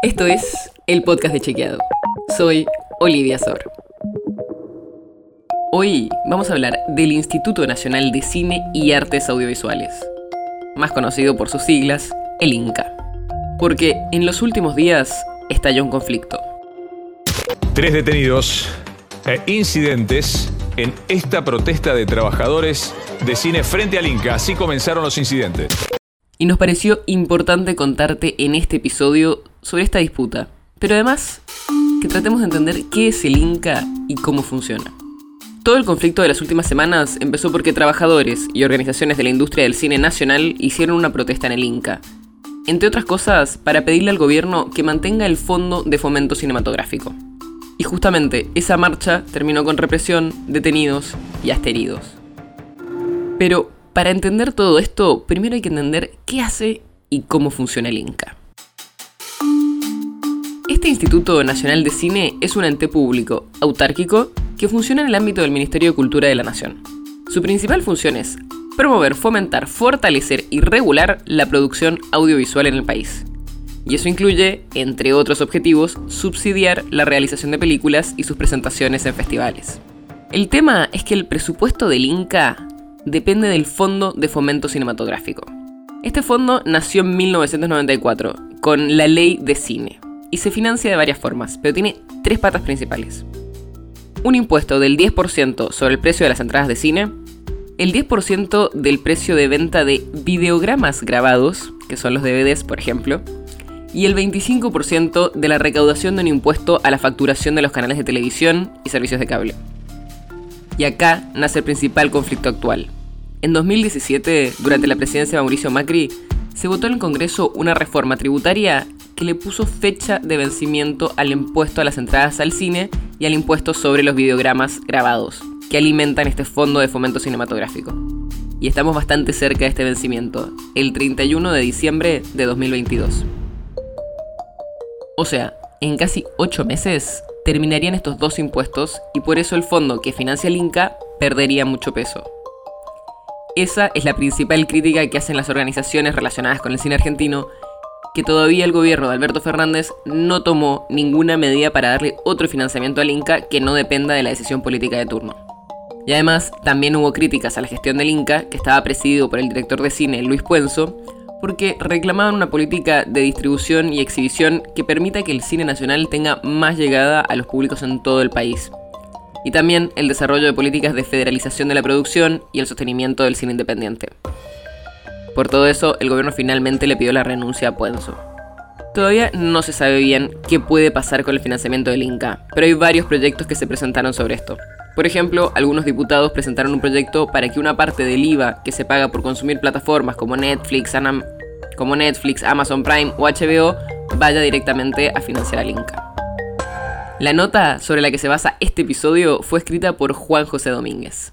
Esto es el podcast de Chequeado. Soy Olivia Sor. Hoy vamos a hablar del Instituto Nacional de Cine y Artes Audiovisuales, más conocido por sus siglas, el INCA. Porque en los últimos días estalló un conflicto. Tres detenidos e incidentes en esta protesta de trabajadores de cine frente al Inca. Así comenzaron los incidentes. Y nos pareció importante contarte en este episodio sobre esta disputa, pero además que tratemos de entender qué es el Inca y cómo funciona. Todo el conflicto de las últimas semanas empezó porque trabajadores y organizaciones de la industria del cine nacional hicieron una protesta en el Inca, entre otras cosas para pedirle al gobierno que mantenga el fondo de fomento cinematográfico. Y justamente esa marcha terminó con represión, detenidos y hasta heridos. Pero para entender todo esto, primero hay que entender qué hace y cómo funciona el Inca. Este Instituto Nacional de Cine es un ente público, autárquico, que funciona en el ámbito del Ministerio de Cultura de la Nación. Su principal función es promover, fomentar, fortalecer y regular la producción audiovisual en el país, y eso incluye, entre otros objetivos, subsidiar la realización de películas y sus presentaciones en festivales. El tema es que el presupuesto del Inca depende del Fondo de Fomento Cinematográfico. Este fondo nació en 1994 con la Ley de Cine y se financia de varias formas, pero tiene tres patas principales. Un impuesto del 10% sobre el precio de las entradas de cine, el 10% del precio de venta de videogramas grabados, que son los DVDs por ejemplo, y el 25% de la recaudación de un impuesto a la facturación de los canales de televisión y servicios de cable. Y acá nace el principal conflicto actual. En 2017, durante la presidencia de Mauricio Macri, se votó en el Congreso una reforma tributaria que le puso fecha de vencimiento al impuesto a las entradas al cine y al impuesto sobre los videogramas grabados, que alimentan este fondo de fomento cinematográfico. Y estamos bastante cerca de este vencimiento, el 31 de diciembre de 2022. O sea, en casi 8 meses terminarían estos dos impuestos y por eso el fondo que financia el Inca perdería mucho peso. Esa es la principal crítica que hacen las organizaciones relacionadas con el cine argentino, que todavía el gobierno de Alberto Fernández no tomó ninguna medida para darle otro financiamiento al Inca que no dependa de la decisión política de turno. Y además también hubo críticas a la gestión del Inca, que estaba presidido por el director de cine Luis Puenzo, porque reclamaban una política de distribución y exhibición que permita que el cine nacional tenga más llegada a los públicos en todo el país. Y también el desarrollo de políticas de federalización de la producción y el sostenimiento del cine independiente. Por todo eso, el gobierno finalmente le pidió la renuncia a Puenzo. Todavía no se sabe bien qué puede pasar con el financiamiento del Inca, pero hay varios proyectos que se presentaron sobre esto. Por ejemplo, algunos diputados presentaron un proyecto para que una parte del IVA que se paga por consumir plataformas como Netflix, como Netflix, Amazon Prime o HBO vaya directamente a financiar al Inca. La nota sobre la que se basa este episodio fue escrita por Juan José Domínguez.